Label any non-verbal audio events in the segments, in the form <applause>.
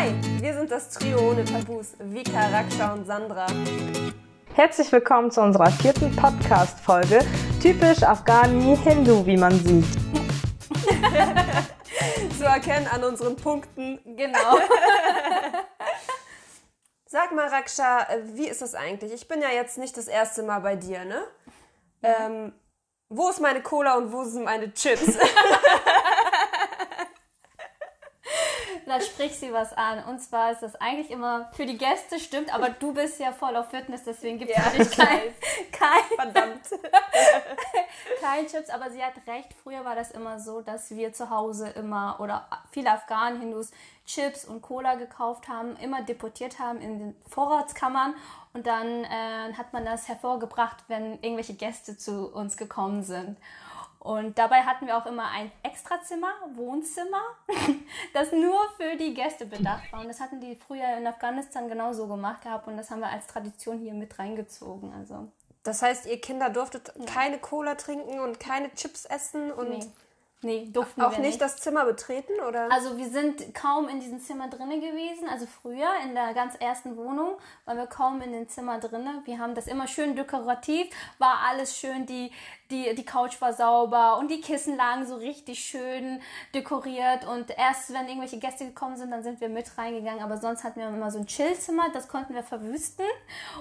Hi, wir sind das Trio ohne Tabus, Vika, Raksha und Sandra. Herzlich willkommen zu unserer vierten Podcast-Folge. Typisch Afghani Hindu, wie man sieht. <laughs> Zu erkennen an unseren Punkten. Genau. <laughs> Sag mal, Raksha, wie ist das eigentlich? Ich bin ja jetzt nicht das erste Mal bei dir, ne? Ähm, wo ist meine Cola und wo sind meine Chips? <laughs> da spricht sie was an. Und zwar ist das eigentlich immer für die Gäste, stimmt, aber du bist ja voll auf Fitness, deswegen gibt es Ja, für dich kein, <laughs> kein, Verdammt. <laughs> kein Chips. Aber sie hat recht, früher war das immer so, dass wir zu Hause immer oder viele Afghanen, Hindus Chips und Cola gekauft haben, immer deportiert haben in den Vorratskammern. Und dann äh, hat man das hervorgebracht, wenn irgendwelche Gäste zu uns gekommen sind. Und dabei hatten wir auch immer ein Extrazimmer, Wohnzimmer, <laughs> das nur für die Gäste bedacht war. Und das hatten die früher in Afghanistan genauso gemacht gehabt und das haben wir als Tradition hier mit reingezogen. Also, Das heißt, ihr Kinder durftet keine Cola trinken und keine Chips essen und nee, nee durften auch wir nicht, das Zimmer betreten, oder? Also wir sind kaum in diesem Zimmer drinne gewesen. Also früher in der ganz ersten Wohnung waren wir kaum in dem Zimmer drinne. Wir haben das immer schön dekorativ, war alles schön, die, die, die Couch war sauber und die Kissen lagen so richtig schön dekoriert. Und erst wenn irgendwelche Gäste gekommen sind, dann sind wir mit reingegangen. Aber sonst hatten wir immer so ein Chillzimmer, das konnten wir verwüsten.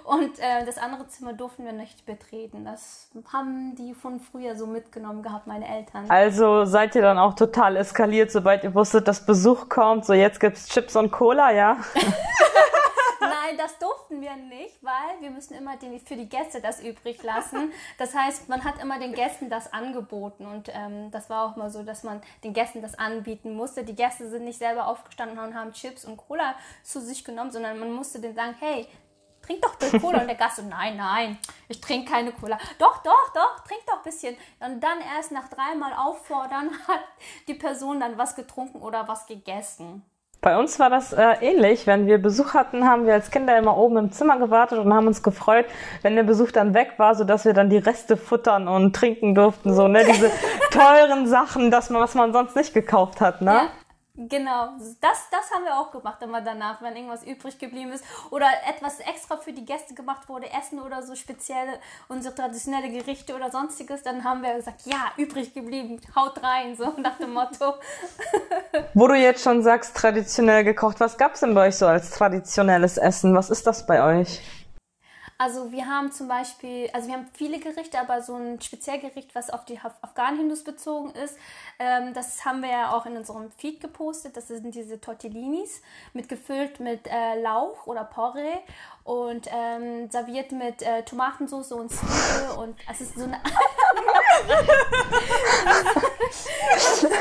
Und äh, das andere Zimmer durften wir nicht betreten. Das haben die von früher so mitgenommen gehabt, meine Eltern. Also seid ihr dann auch total eskaliert, sobald ihr wusstet, dass Besuch kommt. So, jetzt gibt's Chips und Cola, ja? <laughs> Nein, das durften wir nicht, weil wir müssen immer den, für die Gäste das übrig lassen. <laughs> Das heißt, man hat immer den Gästen das angeboten und ähm, das war auch mal so, dass man den Gästen das anbieten musste. Die Gäste sind nicht selber aufgestanden und haben Chips und Cola zu sich genommen, sondern man musste denen sagen, hey, trink doch bitte Cola. Und der Gast so, nein, nein, ich trinke keine Cola. Doch, doch, doch, trink doch ein bisschen. Und dann erst nach dreimal auffordern <laughs> hat die Person dann was getrunken oder was gegessen. Bei uns war das äh, ähnlich. Wenn wir Besuch hatten, haben wir als Kinder immer oben im Zimmer gewartet und haben uns gefreut, wenn der Besuch dann weg war, sodass wir dann die Reste futtern und trinken durften. So, ne? Diese <laughs> teuren Sachen, das man, was man sonst nicht gekauft hat, ne? Ja, genau. Das, das haben wir auch gemacht immer danach, wenn irgendwas übrig geblieben ist oder etwas extra für die Gäste gemacht wurde, Essen oder so spezielle, unsere traditionelle Gerichte oder sonstiges, dann haben wir gesagt, ja, übrig geblieben, haut rein, so nach dem Motto. <laughs> Wo du jetzt schon sagst, traditionell gekocht, was gab's denn bei euch so als traditionelles Essen? Was ist das bei euch? Also wir haben zum Beispiel, also wir haben viele Gerichte, aber so ein Spezialgericht, was auf die Af- Afghanen-Hindus bezogen ist, ähm, das haben wir ja auch in unserem Feed gepostet. Das sind diese Tortellinis, mit gefüllt mit äh, Lauch oder Porree und ähm, serviert mit äh, Tomatensauce und Zwiebel und es ist so eine <laughs>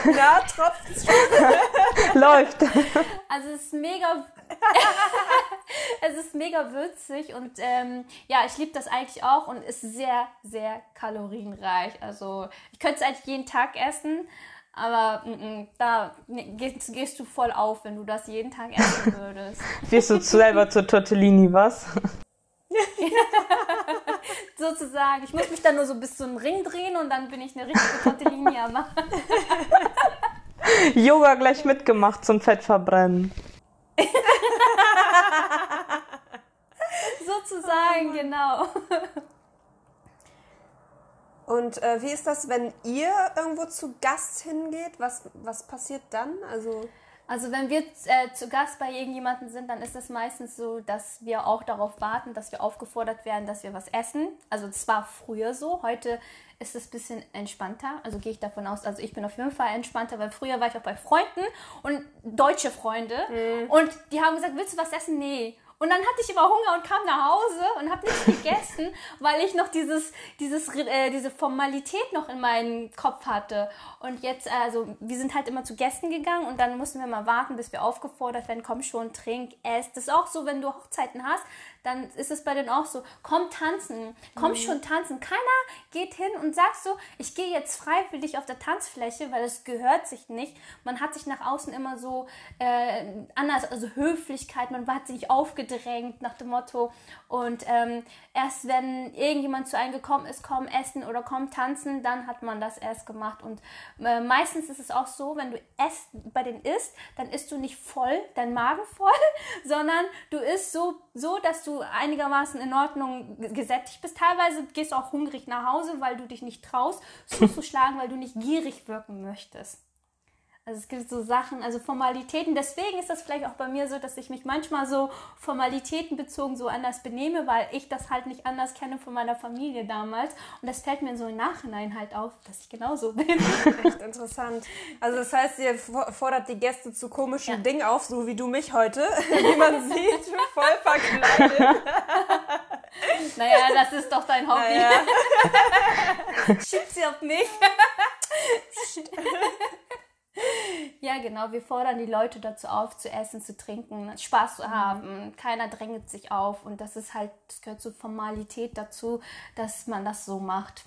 Na, schon. Läuft. Also es ist mega, <laughs> es ist mega würzig und ähm, ja, ich liebe das eigentlich auch und ist sehr, sehr kalorienreich. Also ich könnte es eigentlich jeden Tag essen, aber mm, mm, da ne, gehst, gehst du voll auf, wenn du das jeden Tag essen <laughs> würdest. Wirst du selber zur Tortellini, was? <laughs> Sozusagen. Ich muss mich dann nur so bis zu einem Ring drehen und dann bin ich eine richtige Tortellini am. Yoga gleich mitgemacht zum Fettverbrennen. <laughs> Sozusagen, genau. Und äh, wie ist das, wenn ihr irgendwo zu Gast hingeht? Was, was passiert dann? Also, Also wenn wir äh, zu Gast bei irgendjemandem sind, dann ist es meistens so, dass wir auch darauf warten, dass wir aufgefordert werden, dass wir was essen. Also das war früher so. Heute ist es ein bisschen entspannter. Also gehe ich davon aus, also ich bin auf jeden Fall entspannter, weil früher war ich auch bei Freunden und deutsche Freunde und die haben gesagt, willst du was essen? Nee. Und dann hatte ich immer Hunger und kam nach Hause und habe nichts <laughs> gegessen, weil ich noch dieses, dieses, äh, diese Formalität noch in meinem Kopf hatte. Und jetzt, also, wir sind halt immer zu Gästen gegangen und dann mussten wir mal warten, bis wir aufgefordert werden, komm schon, trink, ess. Das ist auch so, wenn du Hochzeiten hast, dann ist es bei denen auch so, komm tanzen, komm schon tanzen. Keiner geht hin und sagt so, ich gehe jetzt freiwillig auf der Tanzfläche, weil es gehört sich nicht. Man hat sich nach außen immer so äh, anders, also Höflichkeit, man hat sich aufgedrängt nach dem Motto. Und ähm, erst wenn irgendjemand zu einem gekommen ist, komm essen oder komm tanzen, dann hat man das erst gemacht. Und äh, meistens ist es auch so, wenn du es bei den isst, dann isst du nicht voll, dein Magen voll, <laughs> sondern du isst so, so, dass du einigermaßen in Ordnung gesättigt bist. Teilweise gehst du auch hungrig nach Hause, weil du dich nicht traust, <laughs> zuzuschlagen, weil du nicht gierig wirken möchtest. Also es gibt so Sachen, also Formalitäten. Deswegen ist das vielleicht auch bei mir so, dass ich mich manchmal so formalitätenbezogen so anders benehme, weil ich das halt nicht anders kenne von meiner Familie damals. Und das fällt mir so im Nachhinein halt auf, dass ich genauso <laughs> bin. Echt interessant. Also das heißt, ihr fordert die Gäste zu komischen ja. Dingen auf, so wie du mich heute, <laughs> wie man sieht, voll verkleidet. <laughs> naja, das ist doch dein Hobby. Naja. Schiebt sie auf mich. <laughs> Ja, genau. Wir fordern die Leute dazu auf, zu essen, zu trinken, Spaß zu haben. Keiner drängt sich auf. Und das ist halt, das gehört zur Formalität dazu, dass man das so macht.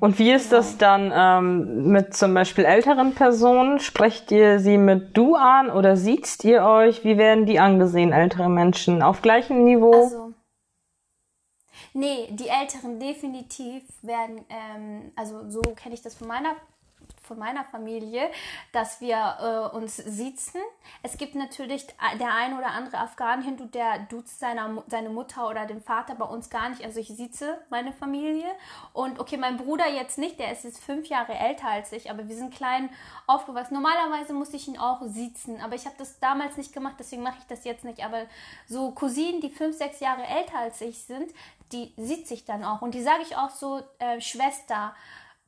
Und wie ist genau. das dann ähm, mit zum Beispiel älteren Personen? Sprecht ihr sie mit du an oder sieht ihr euch? Wie werden die angesehen, ältere Menschen? Auf gleichem Niveau? Also, nee, die Älteren definitiv werden, ähm, also so kenne ich das von meiner von meiner Familie, dass wir äh, uns sitzen. Es gibt natürlich der ein oder andere Afghan-Hindu, der duzt seiner, seine Mutter oder den Vater bei uns gar nicht. Also ich sitze meine Familie. Und okay, mein Bruder jetzt nicht, der ist jetzt fünf Jahre älter als ich, aber wir sind klein aufgewachsen. Normalerweise muss ich ihn auch sitzen, aber ich habe das damals nicht gemacht, deswegen mache ich das jetzt nicht. Aber so Cousinen, die fünf, sechs Jahre älter als ich sind, die sitze ich dann auch. Und die sage ich auch so, äh, Schwester,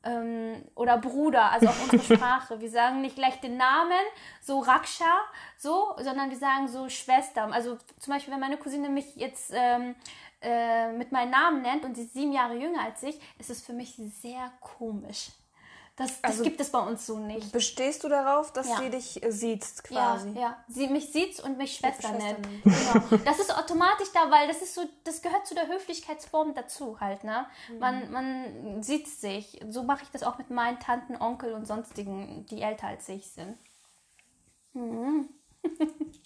ähm, oder Bruder, also auf unsere <laughs> Sprache. Wir sagen nicht gleich den Namen, so Raksha, so, sondern wir sagen so Schwester. Also zum Beispiel, wenn meine Cousine mich jetzt ähm, äh, mit meinem Namen nennt und sie ist sieben Jahre jünger als ich, ist es für mich sehr komisch. Das, das also gibt es bei uns so nicht. Bestehst du darauf, dass ja. sie dich äh, sieht quasi? Ja, ja. Sie mich sieht und mich Schwester, nennt. Genau. Das ist automatisch da, weil das ist so, das gehört zu der Höflichkeitsform dazu halt, ne? Mhm. Man, man sieht sich. So mache ich das auch mit meinen Tanten, Onkel und sonstigen, die älter als ich sind. Mhm. <laughs>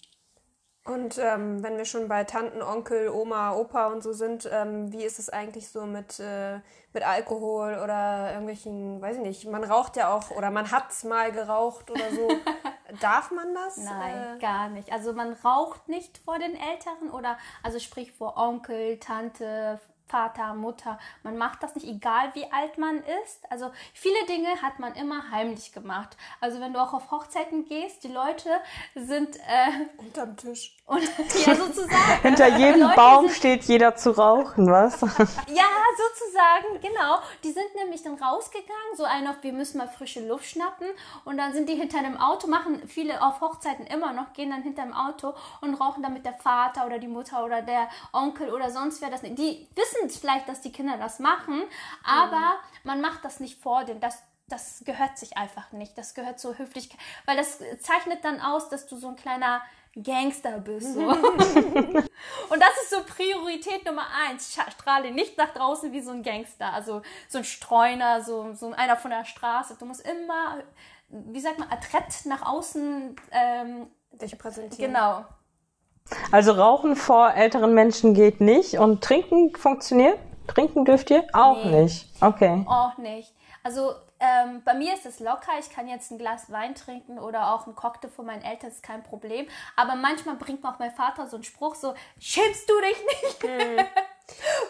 Und ähm, wenn wir schon bei Tanten, Onkel, Oma, Opa und so sind, ähm, wie ist es eigentlich so mit, äh, mit Alkohol oder irgendwelchen, weiß ich nicht, man raucht ja auch oder man hat es mal geraucht oder so. <laughs> Darf man das? Nein, äh, gar nicht. Also man raucht nicht vor den Älteren oder also sprich vor Onkel, Tante, Vater, Mutter. Man macht das nicht, egal wie alt man ist. Also viele Dinge hat man immer heimlich gemacht. Also wenn du auch auf Hochzeiten gehst, die Leute sind äh, unterm Tisch. Und, <laughs> ja, sozusagen. Hinter jedem Leute Baum sind, steht jeder zu rauchen, was? <laughs> ja, sozusagen, genau. Die sind nämlich dann rausgegangen, so ein auf, wir müssen mal frische Luft schnappen. Und dann sind die hinter einem Auto, machen viele auf Hochzeiten immer noch, gehen dann hinter dem Auto und rauchen dann mit der Vater oder die Mutter oder der Onkel oder sonst wer das nicht. Die wissen vielleicht, dass die Kinder das machen, aber mhm. man macht das nicht vor dem. Das, das gehört sich einfach nicht. Das gehört zur Höflichkeit, weil das zeichnet dann aus, dass du so ein kleiner Gangster bist. So. <laughs> und das ist so Priorität Nummer eins. Strahle nicht nach draußen wie so ein Gangster, also so ein Streuner, so, so einer von der Straße. Du musst immer, wie sagt man, adrett nach außen ähm, dich präsentieren. Genau. Also Rauchen vor älteren Menschen geht nicht und Trinken funktioniert? Trinken dürft ihr? Auch nee. nicht. Okay. Auch nicht. Also ähm, bei mir ist es locker. Ich kann jetzt ein Glas Wein trinken oder auch einen Cocktail von meinen Eltern, ist kein Problem. Aber manchmal bringt mir auch mein Vater so einen Spruch so, schämst du dich nicht? Mhm. <laughs>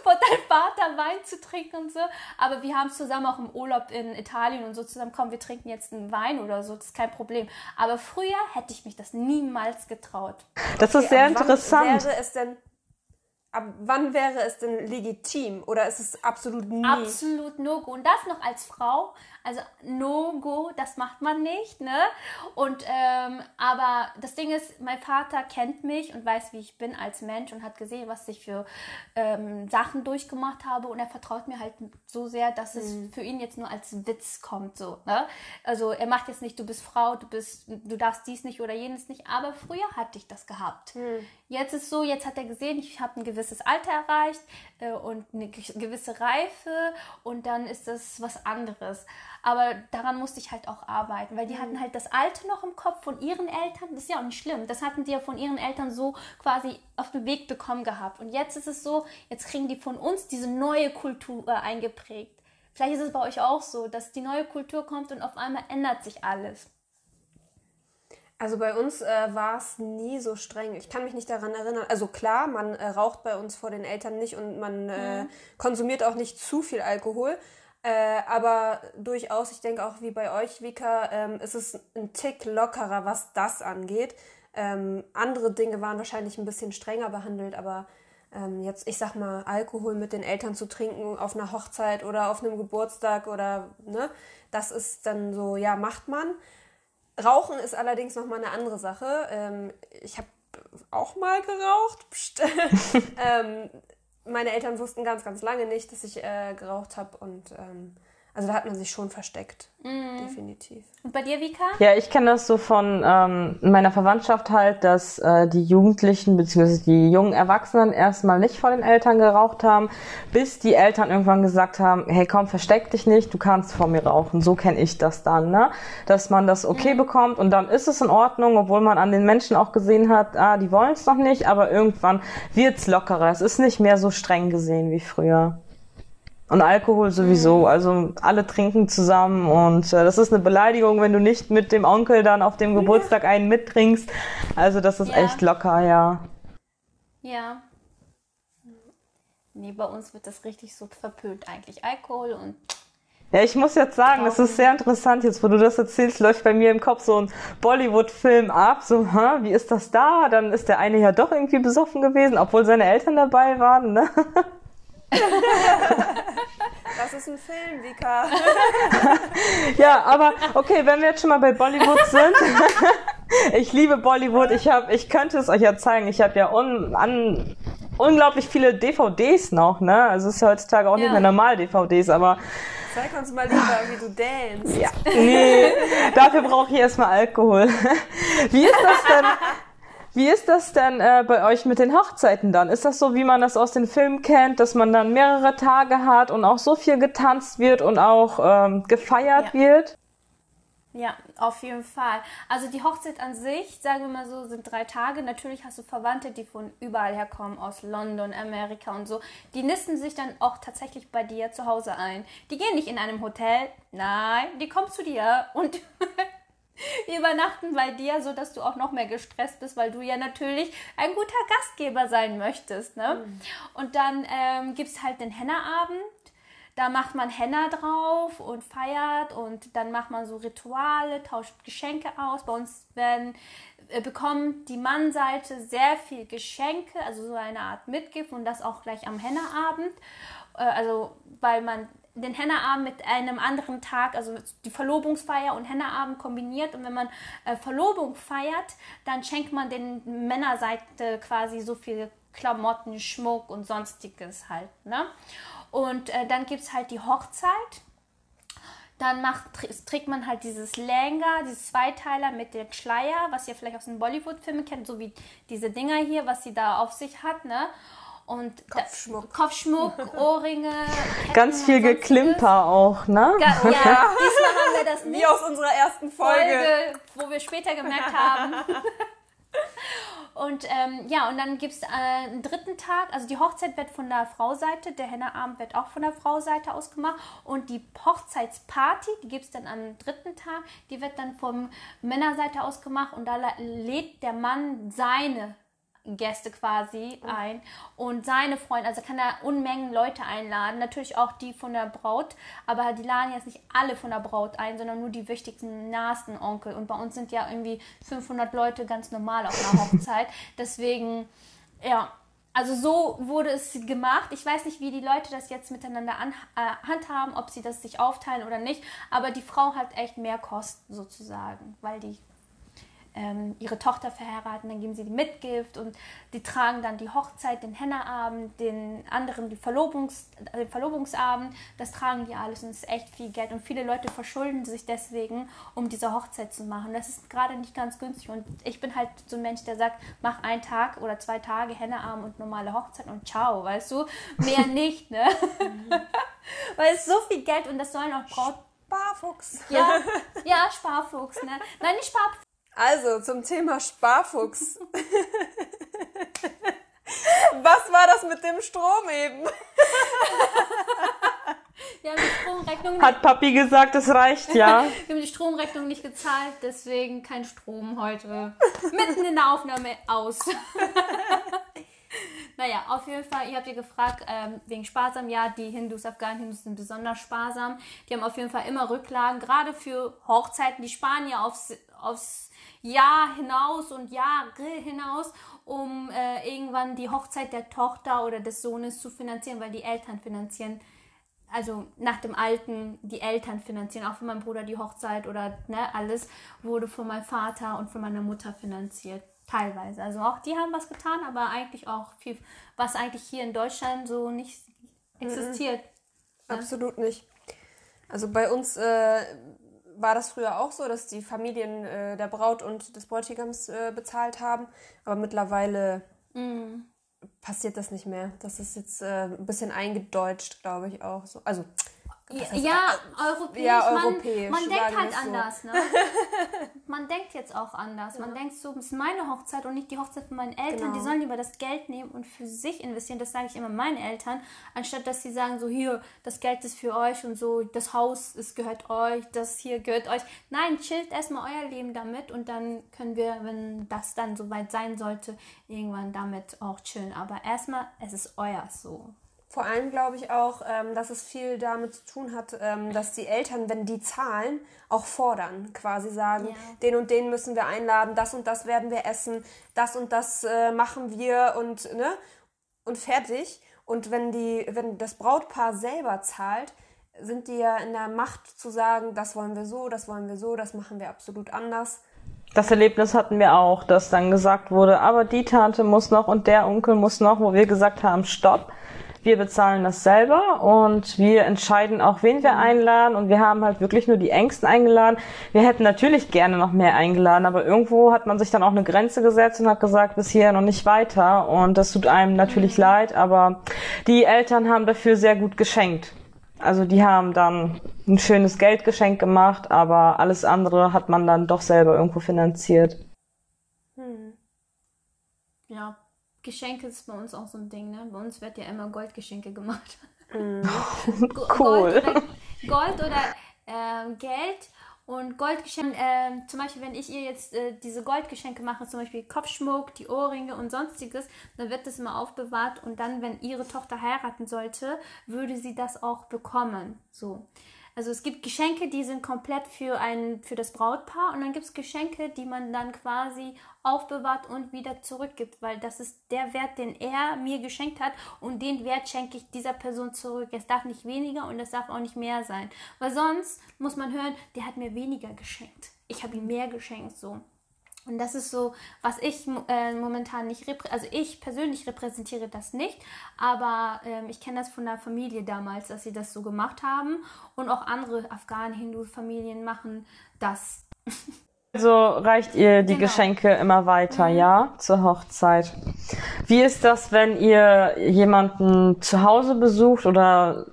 <laughs> von deinem Vater Wein zu trinken und so. Aber wir haben zusammen auch im Urlaub in Italien und so zusammen, komm, wir trinken jetzt einen Wein oder so, das ist kein Problem. Aber früher hätte ich mich das niemals getraut. Das ist okay, sehr interessant. Wäre es denn Ab wann wäre es denn legitim oder ist es absolut nie? Absolut no go. Und das noch als Frau. Also No-Go, das macht man nicht, ne? Und ähm, aber das Ding ist, mein Vater kennt mich und weiß, wie ich bin als Mensch und hat gesehen, was ich für ähm, Sachen durchgemacht habe und er vertraut mir halt so sehr, dass es mhm. für ihn jetzt nur als Witz kommt, so, ne? Also er macht jetzt nicht, du bist Frau, du bist, du darfst dies nicht oder jenes nicht, aber früher hatte ich das gehabt. Mhm. Jetzt ist so, jetzt hat er gesehen, ich habe ein gewisses Alter erreicht äh, und eine gewisse Reife und dann ist das was anderes. Aber daran musste ich halt auch arbeiten, weil die mhm. hatten halt das Alte noch im Kopf von ihren Eltern. Das ist ja auch nicht schlimm. Das hatten die ja von ihren Eltern so quasi auf den Weg bekommen gehabt. Und jetzt ist es so, jetzt kriegen die von uns diese neue Kultur äh, eingeprägt. Vielleicht ist es bei euch auch so, dass die neue Kultur kommt und auf einmal ändert sich alles. Also bei uns äh, war es nie so streng. Ich kann mich nicht daran erinnern. Also klar, man äh, raucht bei uns vor den Eltern nicht und man äh, mhm. konsumiert auch nicht zu viel Alkohol. Äh, aber durchaus, ich denke auch wie bei euch, Vika, ähm, ist es ein Tick lockerer, was das angeht. Ähm, andere Dinge waren wahrscheinlich ein bisschen strenger behandelt, aber ähm, jetzt, ich sag mal, Alkohol mit den Eltern zu trinken auf einer Hochzeit oder auf einem Geburtstag oder, ne, das ist dann so, ja, macht man. Rauchen ist allerdings nochmal eine andere Sache. Ähm, ich habe auch mal geraucht. <laughs> meine Eltern wussten ganz, ganz lange nicht, dass ich äh, geraucht habe und ähm, also da hat man sich schon versteckt, mhm. definitiv. Und bei dir, Vika? Ja, ich kenne das so von ähm, meiner Verwandtschaft halt, dass äh, die Jugendlichen bzw. die jungen Erwachsenen erstmal nicht vor den Eltern geraucht haben, bis die Eltern irgendwann gesagt haben, hey komm, versteck dich nicht, du kannst vor mir rauchen. So kenne ich das dann, ne? Dass man das okay mhm. bekommt und dann ist es in Ordnung, obwohl man an den Menschen auch gesehen hat, ah, die wollen es noch nicht, aber irgendwann wird's lockerer. Es ist nicht mehr so streng gesehen wie früher. Und Alkohol sowieso. Mhm. Also alle trinken zusammen und äh, das ist eine Beleidigung, wenn du nicht mit dem Onkel dann auf dem Geburtstag einen mittrinkst. Also das ist ja. echt locker, ja. Ja. Nee, bei uns wird das richtig so verpönt eigentlich. Alkohol und ja, ich muss jetzt sagen, es ist sehr interessant, jetzt wo du das erzählst, läuft bei mir im Kopf so ein Bollywood-Film ab, so, hä, wie ist das da? Dann ist der eine ja doch irgendwie besoffen gewesen, obwohl seine Eltern dabei waren, ne? <laughs> Das ist ein Film, Vika. ja, aber okay, wenn wir jetzt schon mal bei Bollywood sind. ich liebe Bollywood. Ich habe, ich könnte es euch ja zeigen. Ich habe ja un, an, unglaublich viele DVDs noch, ne? Also es ist ja heutzutage auch ja. nicht mehr normal DVDs, aber Zeig uns mal lieber, wie du dance. Ja. Nee, dafür brauche ich erstmal Alkohol. Wie ist das denn? Wie ist das denn äh, bei euch mit den Hochzeiten dann? Ist das so, wie man das aus den Filmen kennt, dass man dann mehrere Tage hat und auch so viel getanzt wird und auch ähm, gefeiert ja. wird? Ja, auf jeden Fall. Also die Hochzeit an sich, sagen wir mal so, sind drei Tage. Natürlich hast du Verwandte, die von überall herkommen, aus London, Amerika und so. Die nisten sich dann auch tatsächlich bei dir zu Hause ein. Die gehen nicht in einem Hotel, nein, die kommen zu dir und <laughs> <laughs> <laughs> übernachten bei dir, so dass du auch noch mehr gestresst bist, weil du ja natürlich ein guter Gastgeber sein möchtest. Ne? Mhm. Und dann ähm, gibt es halt den Henna-Abend. Da macht man Henna drauf und feiert und dann macht man so Rituale, tauscht Geschenke aus. Bei uns werden, äh, bekommt die Mannseite sehr viel Geschenke, also so eine Art Mitgift und das auch gleich am Henna-Abend. Äh, also weil man den Hennaabend mit einem anderen Tag, also die Verlobungsfeier und Hennaabend kombiniert. Und wenn man äh, Verlobung feiert, dann schenkt man den Männerseite quasi so viel Klamotten, Schmuck und sonstiges halt. Ne? Und äh, dann gibt es halt die Hochzeit. Dann macht, trägt man halt dieses Lenga, dieses Zweiteiler mit dem Schleier, was ihr vielleicht aus den Bollywood-Filmen kennt, so wie diese Dinger hier, was sie da auf sich hat. Ne? Und Kopfschmuck, Kopfschmuck <laughs> Ohrringe. Ketten Ganz viel Geklimper auch, ne? Ja, <laughs> diesmal haben wir das nicht. Wie aus unserer ersten Folge. Folge wo wir später gemerkt haben. <laughs> Und ähm, ja, und dann gibt es äh, einen dritten Tag. Also die Hochzeit wird von der Frauseite, der Henneabend wird auch von der Frauseite aus gemacht. Und die Hochzeitsparty, die gibt es dann am dritten Tag, die wird dann vom Männerseite aus gemacht. Und da lädt der Mann seine Gäste quasi oh. ein und seine Freunde, also kann er Unmengen Leute einladen, natürlich auch die von der Braut, aber die laden jetzt nicht alle von der Braut ein, sondern nur die wichtigsten, nahesten Onkel und bei uns sind ja irgendwie 500 Leute ganz normal auf einer <laughs> Hochzeit, deswegen, ja, also so wurde es gemacht. Ich weiß nicht, wie die Leute das jetzt miteinander an, äh, handhaben, ob sie das sich aufteilen oder nicht. Aber die Frau hat echt mehr Kosten sozusagen, weil die ähm, ihre Tochter verheiraten, dann geben sie die Mitgift und die tragen dann die Hochzeit, den Hennaabend, den anderen die Verlobungs, äh, den Verlobungsabend, das tragen die alles und es ist echt viel Geld und viele Leute verschulden sich deswegen, um diese Hochzeit zu machen. Das ist gerade nicht ganz günstig und ich bin halt so ein Mensch, der sagt, mach einen Tag oder zwei Tage Hennaabend und normale Hochzeit und ciao, weißt du, mehr <laughs> nicht, ne? Weil es so viel Geld und das sollen auch Braut Sparfuchs. ja, <laughs> ja, Sparfuchs, ne? Nein, nicht Sparfuchs. Also zum Thema Sparfuchs. <laughs> Was war das mit dem Strom eben? <laughs> Wir haben die Stromrechnung nicht, Hat Papi gesagt, es reicht, ja. <laughs> wir haben die Stromrechnung nicht gezahlt, deswegen kein Strom heute. Mitten in der Aufnahme aus. naja, auf jeden Fall, ihr habt ihr gefragt, ähm, wegen sparsam. Ja, die Hindus, Afghanen-Hindus sind besonders sparsam. Die haben auf jeden Fall immer Rücklagen, gerade für Hochzeiten. Die sparen ja aufs, aufs Jahr hinaus und Jahre hinaus, um äh, irgendwann die Hochzeit der Tochter oder des Sohnes zu finanzieren, weil die Eltern finanzieren also nach dem Alten die Eltern finanzieren, auch für meinen Bruder die Hochzeit oder ne, alles wurde von meinem Vater und von meiner Mutter finanziert. Teilweise. Also auch die haben was getan, aber eigentlich auch viel, was eigentlich hier in Deutschland so nicht existiert. Absolut nicht. Also bei uns äh, war das früher auch so, dass die Familien äh, der Braut und des Bräutigams äh, bezahlt haben. Aber mittlerweile passiert das nicht mehr. Das ist jetzt äh, ein bisschen eingedeutscht, glaube ich auch. So. Also Ja, ja, europäisch. Ja, man, europäisch, man denkt halt so. anders, ne? <laughs> man denkt jetzt auch anders. Man denkt so, es ist meine Hochzeit und nicht die Hochzeit von meinen Eltern. Genau. Die sollen lieber das Geld nehmen und für sich investieren. Das sage ich immer meinen Eltern, anstatt dass sie sagen, so hier, das Geld ist für euch und so, das Haus, es gehört euch, das hier gehört euch. Nein, chillt erstmal euer Leben damit und dann können wir, wenn das dann soweit sein sollte, irgendwann damit auch chillen. Aber erstmal, es ist euer so. Vor allem glaube ich auch, ähm, dass es viel damit zu tun hat, ähm, dass die Eltern, wenn die zahlen, auch fordern. Quasi sagen, Ja. den und den müssen wir einladen, das und das werden wir essen, das und das äh, machen wir und, ne? und fertig. Und wenn, die, wenn das Brautpaar selber zahlt, sind die ja in der Macht zu sagen, das wollen wir so, das wollen wir so, das machen wir absolut anders. Das Erlebnis hatten wir auch, dass dann gesagt wurde, aber die Tante muss noch und der Onkel muss noch, wo wir gesagt haben, stopp. Wir bezahlen das selber und wir entscheiden auch, wen wir einladen und wir haben halt wirklich nur die Ängsten eingeladen. Wir hätten natürlich gerne noch mehr eingeladen, aber irgendwo hat man sich dann auch eine Grenze gesetzt und hat gesagt, bis hierher noch nicht weiter und das tut einem natürlich leid, aber die Eltern haben dafür sehr gut geschenkt. Also die haben dann ein schönes Geldgeschenk gemacht, aber alles andere hat man dann doch selber irgendwo finanziert. Ja, Geschenke ist bei uns auch so ein Ding, ne? Bei uns wird ja immer Goldgeschenke gemacht. <laughs> Go- Cool. Gold oder, Gold oder ähm, Geld. Und Goldgeschenke, ähm, zum Beispiel, wenn ich ihr jetzt äh, diese Goldgeschenke mache, zum Beispiel Kopfschmuck, die Ohrringe und sonstiges, dann wird das immer aufbewahrt und dann, wenn ihre Tochter heiraten sollte, würde sie das auch bekommen. So. Also es gibt Geschenke, die sind komplett für, ein, für das Brautpaar und dann gibt es Geschenke, die man dann quasi aufbewahrt und wieder zurückgibt, weil das ist der Wert, den er mir geschenkt hat und den Wert schenke ich dieser Person zurück. Es darf nicht weniger und es darf auch nicht mehr sein, weil sonst muss man hören, der hat mir weniger geschenkt. Ich habe ihm mehr geschenkt, so. Und das ist so, was ich äh, momentan nicht, also ich persönlich repräsentiere das nicht, aber ähm, ich kenne das von der Familie damals, dass sie das so gemacht haben und auch andere Afghanen-Hindu-Familien machen das. <laughs> Also reicht ihr die Genau. Geschenke immer weiter, ja, zur Hochzeit. Wie ist das, wenn ihr jemanden zu Hause besucht oder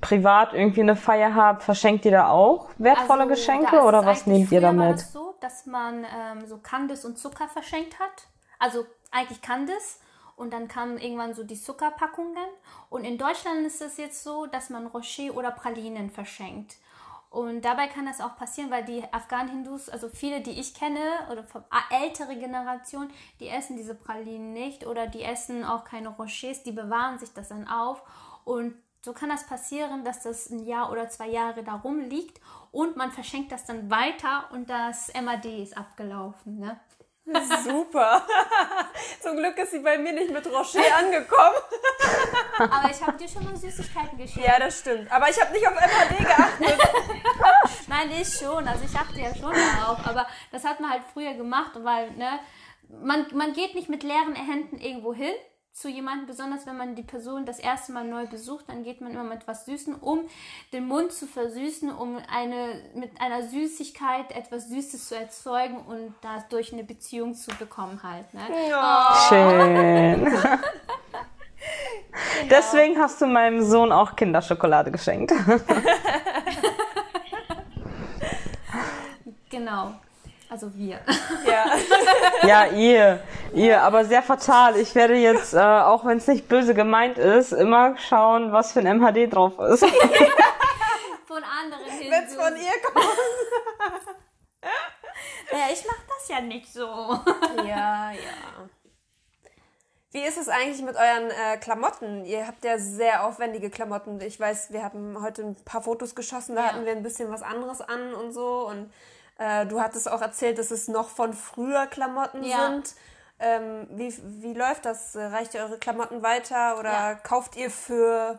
privat irgendwie eine Feier habt? Verschenkt ihr da auch wertvolle Also, Geschenke oder was nehmt ihr damit? das dass man ähm, so Kandis und Zucker verschenkt hat. Also eigentlich Kandis. Und dann kamen irgendwann so die Zuckerpackungen. Und in Deutschland ist es jetzt so, dass man Rocher oder Pralinen verschenkt. Und dabei kann das auch passieren, weil die Afghanen-Hindus, also viele, die ich kenne, oder von a- ältere Generation, die essen diese Pralinen nicht oder die essen auch keine Rochers, die bewahren sich das dann auf. Und so kann das passieren, dass das ein Jahr oder zwei Jahre da rumliegt und man verschenkt das dann weiter und das MAD ist abgelaufen. Ne? <laughs> Super. <laughs> Zum Glück ist sie bei mir nicht mit Rocher <laughs> angekommen. Aber ich habe dir schon mal Süßigkeiten geschenkt. Ja, das stimmt. Aber ich habe nicht auf MHD geachtet. Nein, ich schon. Also ich achte ja schon darauf. Aber das hat man halt früher gemacht, weil, ne, man, man geht nicht mit leeren Händen irgendwo hin zu jemandem, besonders wenn man die Person das erste Mal neu besucht, dann geht man immer mit was Süßen, um den Mund zu versüßen, um eine, mit einer Süßigkeit etwas Süßes zu erzeugen und dadurch eine Beziehung zu bekommen halt. Ne? Schön. <laughs> <laughs> Deswegen hast du meinem Sohn auch Kinderschokolade geschenkt. <laughs> Genau. Also wir. Ja. Ja, ihr, ihr, aber sehr fatal. Ich werde jetzt, äh, auch wenn es nicht böse gemeint ist, immer schauen, was für ein MHD drauf ist. <laughs> Von anderen hin. Wenn es von ihr kommt. <laughs> Ja, ich mach das ja nicht so. Ja, ja. Wie ist es eigentlich mit euren äh, Klamotten? Ihr habt ja sehr aufwendige Klamotten. Ich weiß, wir haben heute ein paar Fotos geschossen, da Ja. hatten wir ein bisschen was anderes an und so. Und äh, du hattest auch erzählt, dass es noch von früher Klamotten Ja. sind. Ähm, wie, wie läuft das? Reicht ihr eure Klamotten weiter oder Ja. kauft ihr für.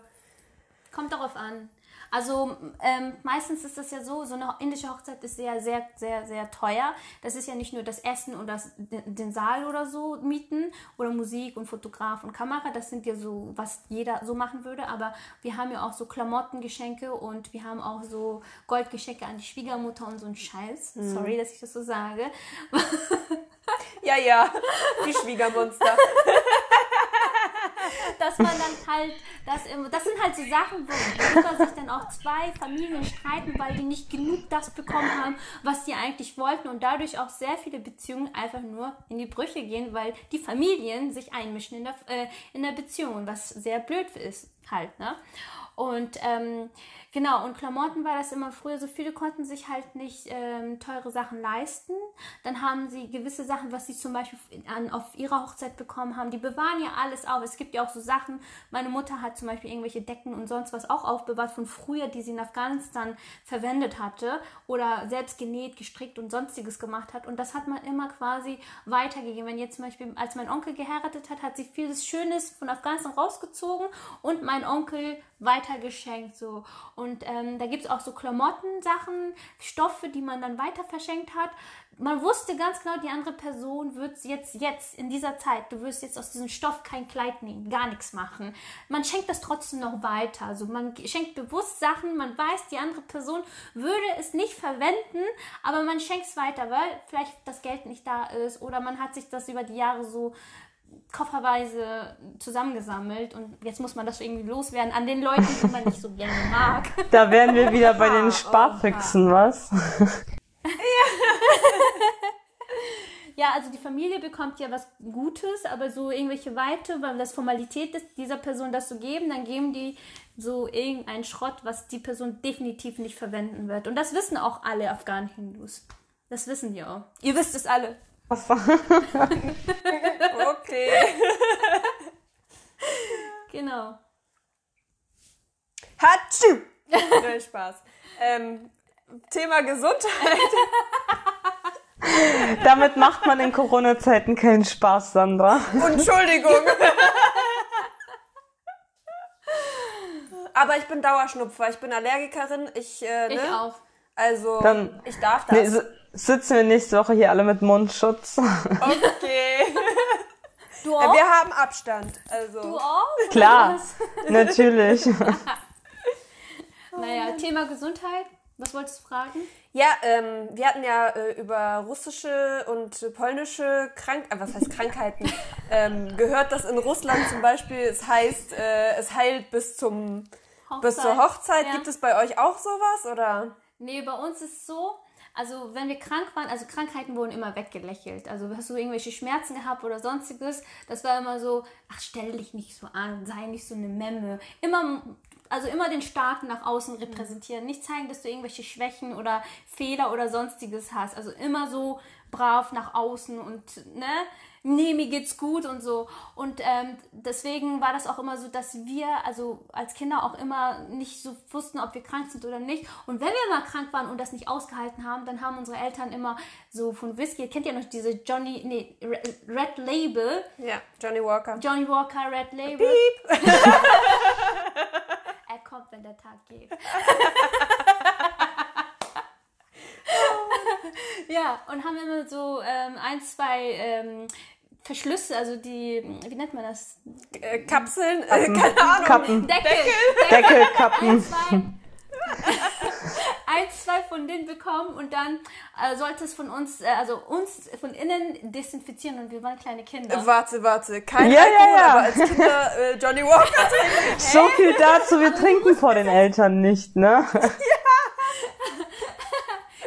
Kommt darauf an. Also ähm, meistens ist das ja so, so eine indische Hochzeit ist sehr, sehr, sehr, sehr teuer. Das ist ja nicht nur das Essen und das, den, den Saal oder so mieten oder Musik und Fotograf und Kamera. Das sind ja so, was jeder so machen würde. Aber wir haben ja auch so Klamottengeschenke und wir haben auch so Goldgeschenke an die Schwiegermutter und so einen Scheiß. Sorry, dass ich das so sage. <laughs> Ja, ja, die Schwiegermonster. dass man dann halt, das, das sind halt so Sachen, worüber sich dann auch zwei Familien streiten, weil die nicht genug das bekommen haben, was sie eigentlich wollten und dadurch auch sehr viele Beziehungen einfach nur in die Brüche gehen, weil die Familien sich einmischen in der, äh, in der Beziehung, was sehr blöd ist halt, ne? Und ähm, genau, und Klamotten war das immer früher so, viele konnten sich halt nicht ähm, teure Sachen leisten. Dann haben sie gewisse Sachen, was sie zum Beispiel an, auf ihrer Hochzeit bekommen haben, die bewahren ja alles auf. Es gibt ja auch so Sachen, meine Mutter hat zum Beispiel irgendwelche Decken und sonst was auch aufbewahrt von früher, die sie in Afghanistan verwendet hatte oder selbst genäht, gestrickt und sonstiges gemacht hat. Und das hat man immer quasi weitergegeben. Wenn jetzt zum Beispiel, als mein Onkel geheiratet hat, hat sie vieles Schönes von Afghanistan rausgezogen und mein Onkel weitergeschenkt. So. Und ähm, da gibt es auch so Klamottensachen, Stoffe, die man dann weiter verschenkt hat. Man wusste ganz genau, die andere Person wird jetzt, jetzt, in dieser Zeit, du wirst jetzt aus diesem Stoff kein Kleid nehmen, gar nichts machen. Man schenkt das trotzdem noch weiter. Also man schenkt bewusst Sachen, man weiß, die andere Person würde es nicht verwenden, aber man schenkt es weiter, weil vielleicht das Geld nicht da ist oder man hat sich das über die Jahre so kofferweise zusammengesammelt und jetzt muss man das irgendwie loswerden an den Leuten, die man nicht so gerne mag. <laughs> Da wären wir wieder bei den Sparfixen, was? Ja, also die Familie bekommt ja was Gutes, aber so irgendwelche Weite, weil das Formalität ist, dieser Person das zu geben, dann geben die so irgendeinen Schrott, was die Person definitiv nicht verwenden wird. Und das wissen auch alle Afghanen-Hindus. Das wissen die auch. Ihr wisst es alle. <laughs> Okay. Genau. Hatschu! <laughs> Nein, Spaß. Ähm, Thema Gesundheit. <laughs> Damit macht man in Corona-Zeiten keinen Spaß, Sandra. Entschuldigung. Aber ich bin Dauerschnupfer. Ich bin Allergikerin. Ich, äh, ne? Ich auch. Also, Dann- ich darf das. Nee, s- sitzen wir nächste Woche hier alle mit Mundschutz. Okay. <laughs> Du auch? Wir haben Abstand. Also. du auch? Klar, <laughs> natürlich. Naja, Thema Gesundheit. Was wolltest du fragen? Ja, ähm, wir hatten ja äh, über russische und polnische Krank äh, was heißt Krankheiten <laughs> ähm, gehört, dass in Russland zum Beispiel es heißt, äh, es heilt bis zum bis zur Hochzeit. Ja. Gibt es bei euch auch sowas oder? Nee, bei uns ist so, also wenn wir krank waren, also Krankheiten wurden immer weggelächelt. Also hast du irgendwelche Schmerzen gehabt oder sonstiges, das war immer so, ach stell dich nicht so an, sei nicht so eine Memme. Immer also immer den Starken nach außen repräsentieren. Nicht zeigen, dass du irgendwelche Schwächen oder Fehler oder sonstiges hast. Also immer so brav nach außen und ne, nee, mir geht's gut und so. Und ähm, deswegen war das auch immer so, dass wir, also als Kinder auch immer nicht so wussten, ob wir krank sind oder nicht. Und wenn wir mal krank waren und das nicht ausgehalten haben, dann haben unsere Eltern immer so von Whisky, kennt ihr noch diese Johnny, nee, Red Label? Ja, Johnny Walker. Johnny Walker, Red Label. Piep. <laughs> wenn der Tag geht. <laughs> ja, und haben immer so ähm, ein, zwei ähm, Verschlüsse, also die, wie nennt man das? Äh, Kapseln, äh, keine Ahnung. Kappen. Deckel. Deckelkappen. Ein, zwei, ein, zwei von denen bekommen und dann äh, sollte es von uns, äh, also uns von innen desinfizieren und wir waren kleine Kinder. Warte, warte. Kein Ja, ja, Alkohol, ja. aber als Kinder äh, Johnny Walker trinken. <laughs> So viel dazu, wir trinken vor den Eltern nicht, ne? <laughs>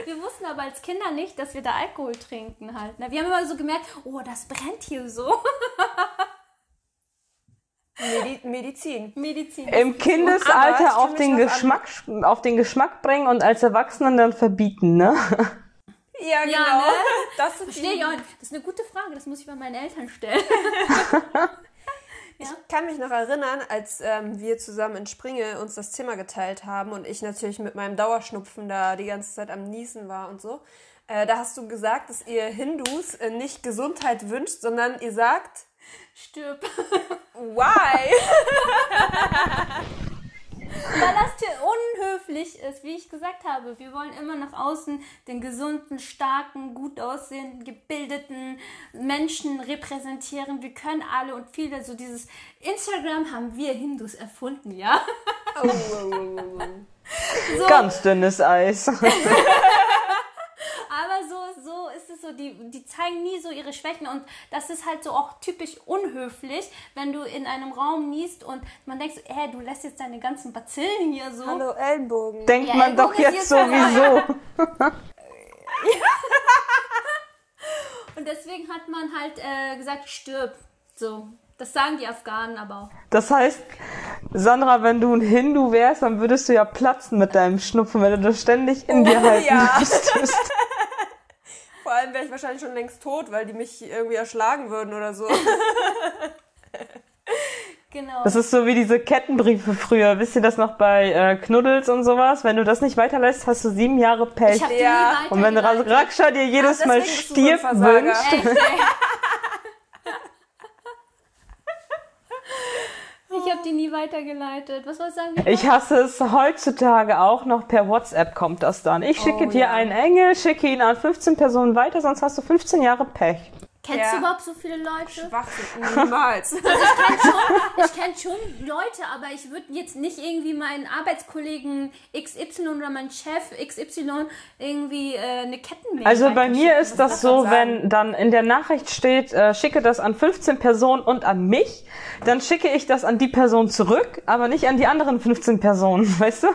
Wir wussten aber als Kinder nicht, dass wir da Alkohol trinken halt. Ne? Wir haben immer so gemerkt, oh, das brennt hier so. <laughs> Medi Medizin. Medizin. Im Kindesalter auf den an- Geschmack, auf den Geschmack bringen und als Erwachsenen dann verbieten, ne? Ja, genau. Ja, ne? <laughs> Das nicht. Das ist eine gute Frage, das muss ich bei meinen Eltern stellen. <laughs> Ich kann mich noch erinnern, als ähm, wir zusammen in Springe uns das Zimmer geteilt haben und ich natürlich mit meinem Dauerschnupfen da die ganze Zeit am Niesen war und so. Äh, da hast du gesagt, dass ihr Hindus äh, nicht Gesundheit wünscht, sondern ihr sagt, Stirb. why? <laughs> Weil das hier unhöflich ist, wie ich gesagt habe. Wir wollen immer nach außen den gesunden, starken, gut aussehenden, gebildeten Menschen repräsentieren. Wir können alle und viele, so dieses Instagram haben wir Hindus erfunden, ja? Oh. So, Ganz dünnes Eis. <laughs> aber so, so ist es so, die, die zeigen nie so ihre Schwächen und das ist halt so auch typisch unhöflich, wenn du in einem Raum niest und man denkt so, hey, du lässt jetzt deine ganzen Bazillen hier so. Hallo Ellenbogen. Denkt Ja, man doch Ellbogen jetzt sowieso. <laughs> <laughs> Und deswegen hat man halt äh, gesagt, stirb. So. Das sagen die Afghanen aber auch. Das heißt, Sandra, wenn du ein Hindu wärst, dann würdest du ja platzen mit deinem Schnupfen, wenn du das ständig in dir halten ja. müsstest. <laughs> Vor allem wäre ich wahrscheinlich schon längst tot, weil die mich irgendwie erschlagen würden oder so. <laughs> Genau. Das ist so wie diese Kettenbriefe früher. Wisst ihr das noch bei äh, Knuddels und sowas? Wenn du das nicht weiterlässt, hast du sieben Jahre Pech. ich hab die Ja. nie Und wenn. Raksha dir jedes Ah, Mal deswegen bist du so ein stirb Versager. wünscht, <laughs> Weitergeleitet. Was soll ich sagen? Ich hasse es heutzutage auch noch per WhatsApp kommt das dann. Ich schicke Oh, dir ja. einen Engel, schicke ihn an 15 Personen weiter, sonst hast du 15 Jahre Pech. Kennst Ja. du überhaupt so viele Leute? Schwachsinn, niemals. Ich kenne schon, ich kenn schon Leute, aber ich würde jetzt nicht irgendwie meinen Arbeitskollegen XY oder meinen Chef XY irgendwie äh, eine Kettenmail Also bei mir ist das soll so, wenn dann in der Nachricht steht, äh, schicke das an 15 Personen und an mich, dann schicke ich das an die Person zurück, aber nicht an die anderen 15 Personen, <laughs> weißt du?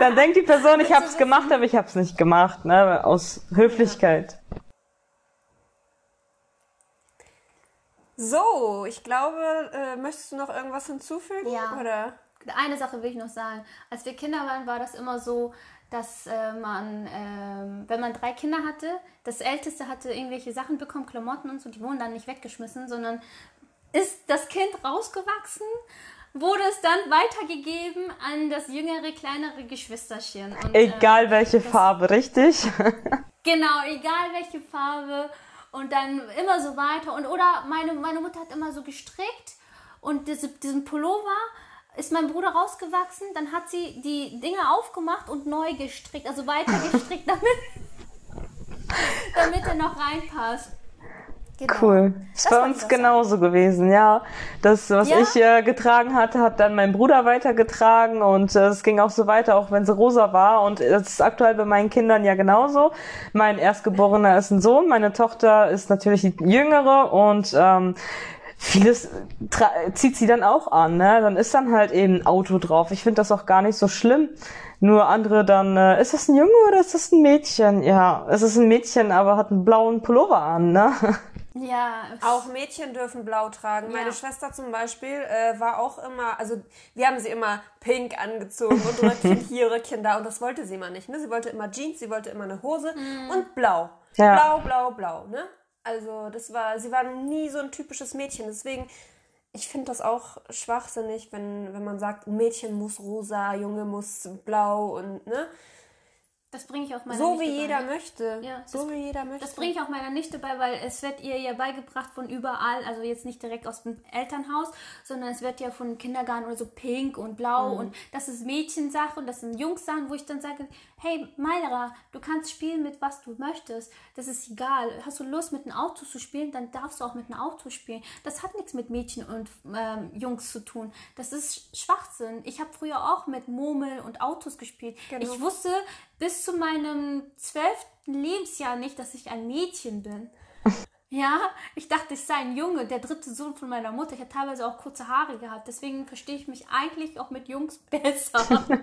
dann denkt die Person, ich habe es gemacht, aber ich habe es nicht gemacht, ne, aus Höflichkeit. So, ich glaube, äh, möchtest du noch irgendwas hinzufügen? Ja. Oder? Eine Sache will ich noch sagen. Als wir Kinder waren, war das immer so, dass äh, man, ähm, wenn man drei Kinder hatte, das Älteste hatte irgendwelche Sachen bekommen, Klamotten und so, die wurden dann nicht weggeschmissen, sondern ist das Kind rausgewachsen, wurde es dann weitergegeben an das jüngere, kleinere Geschwisterchen. Und, äh, Egal welche Farbe, richtig? <laughs> Genau, egal welche Farbe und dann immer so weiter. Und oder meine, meine Mutter hat immer so gestrickt und diese, diesen Pullover ist mein Bruder rausgewachsen, dann hat sie die Dinge aufgemacht und neu gestrickt, also weiter gestrickt, <laughs> damit, damit er noch reinpasst. Genau. Cool. Ist bei uns genauso gewesen, ja. Das, was Ja? ich äh, getragen hatte, hat dann mein Bruder weitergetragen und äh, es ging auch so weiter, auch wenn sie rosa war. Und das ist aktuell bei meinen Kindern ja genauso. Mein Erstgeborener ist ein Sohn, meine Tochter ist natürlich die jüngere und ähm, vieles zieht sie dann auch an. Ne? Dann ist dann halt eben ein Auto drauf. Ich finde das auch gar nicht so schlimm. Nur andere dann, äh, ist das ein Junge oder ist das ein Mädchen? Ja, es ist ein Mädchen, aber hat einen blauen Pullover an, ne? <laughs> Ja, Auch Mädchen dürfen blau tragen. Meine Ja. Schwester zum Beispiel äh, war auch immer, also wir haben sie immer pink angezogen und Röckchen <laughs> hier, Röckchen da und das wollte sie immer nicht. Ne? Sie wollte immer Jeans, sie wollte immer eine Hose Mhm. und blau. Ja. Blau, blau, blau. Ne? Also das war, sie war nie so ein typisches Mädchen. Deswegen, ich finde das auch schwachsinnig, wenn, wenn man sagt, Mädchen muss rosa, Junge muss blau und ne? Das bringe ich auch meiner So Nichte wie bei. jeder möchte. Ja, so das- wie jeder möchte. Das bringe ich auch meiner Nichte bei, weil es wird ihr ja beigebracht von überall, also jetzt nicht direkt aus dem Elternhaus, sondern es wird ja von Kindergarten oder so pink und blau und das ist Mädchensache und das sind Jungssachen, wo ich dann sage, hey Mayra, du kannst spielen mit was du möchtest, das ist egal. Hast du Lust mit einem Auto zu spielen, dann darfst du auch mit einem Auto spielen. Das hat nichts mit Mädchen und ähm, Jungs zu tun. Das ist Schwachsinn. Ich habe früher auch mit Murmel und Autos gespielt. Genau. Ich wusste bis zu meinem zwölften Lebensjahr nicht, dass ich ein Mädchen bin. Ja, ich dachte, ich sei ein Junge, der dritte Sohn von meiner Mutter. Ich habe teilweise auch kurze Haare gehabt. Deswegen verstehe ich mich eigentlich auch mit Jungs <laughs> besser. <laughs>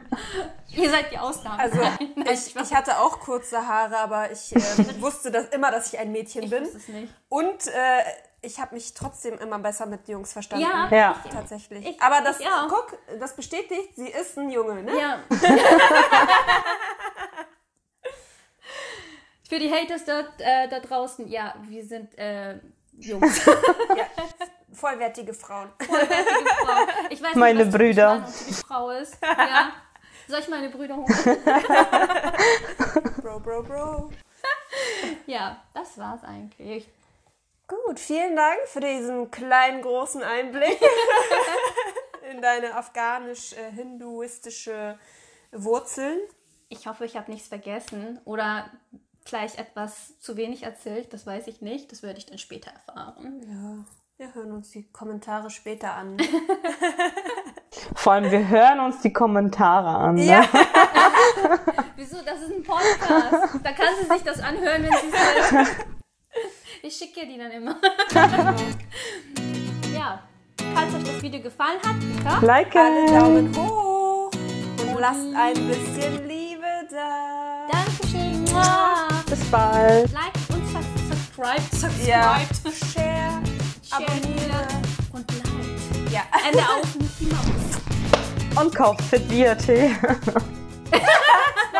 Ihr seid die Ausnahme. Also Nein, nein, ich, ich hatte auch kurze Haare, aber ich äh, <laughs> wusste das immer, dass ich ein Mädchen ich bin. wusste es nicht. Und äh, ich habe mich trotzdem immer besser mit Jungs verstanden. Ja, Ja. ich- Tatsächlich. Ich- aber das, guck, das bestätigt, sie ist ein Junge, ne? Ja. Für die Haters dort, äh, da draußen, ja, wir sind äh, Jungs. <laughs> Ja. Vollwertige Frauen. Vollwertige Frau. Ich weiß Meine nicht, was Brüder. Mann und typisch Frau ist. Ja. <laughs> Soll ich meine Brüder holen? Bro, bro, bro. <laughs> Ja, das war's eigentlich. Gut, vielen Dank für diesen kleinen, großen Einblick in deine afghanisch-hinduistische Wurzeln. Ich hoffe, ich habe nichts vergessen oder gleich etwas zu wenig erzählt. Das weiß ich nicht. Das werde ich dann später erfahren. Ja, wir hören uns die Kommentare später an. <laughs> Vor allem, wir hören uns die Kommentare an. Ne? Ja. <laughs> Wieso? Das ist ein Podcast. Da kann sie sich das anhören, wenn sie es will. Ich schicke ihr die dann immer. <laughs> ja. Falls euch das Video gefallen hat, bitte Alle. Daumen hoch und lasst ein bisschen Liebe da. Dankeschön bald. Like und subscribe, subscribe, ja. share, abonniere und like. Ja. Ende auf Mickey Maus. Und kauft Fit-Bier-Tee. <laughs> <laughs>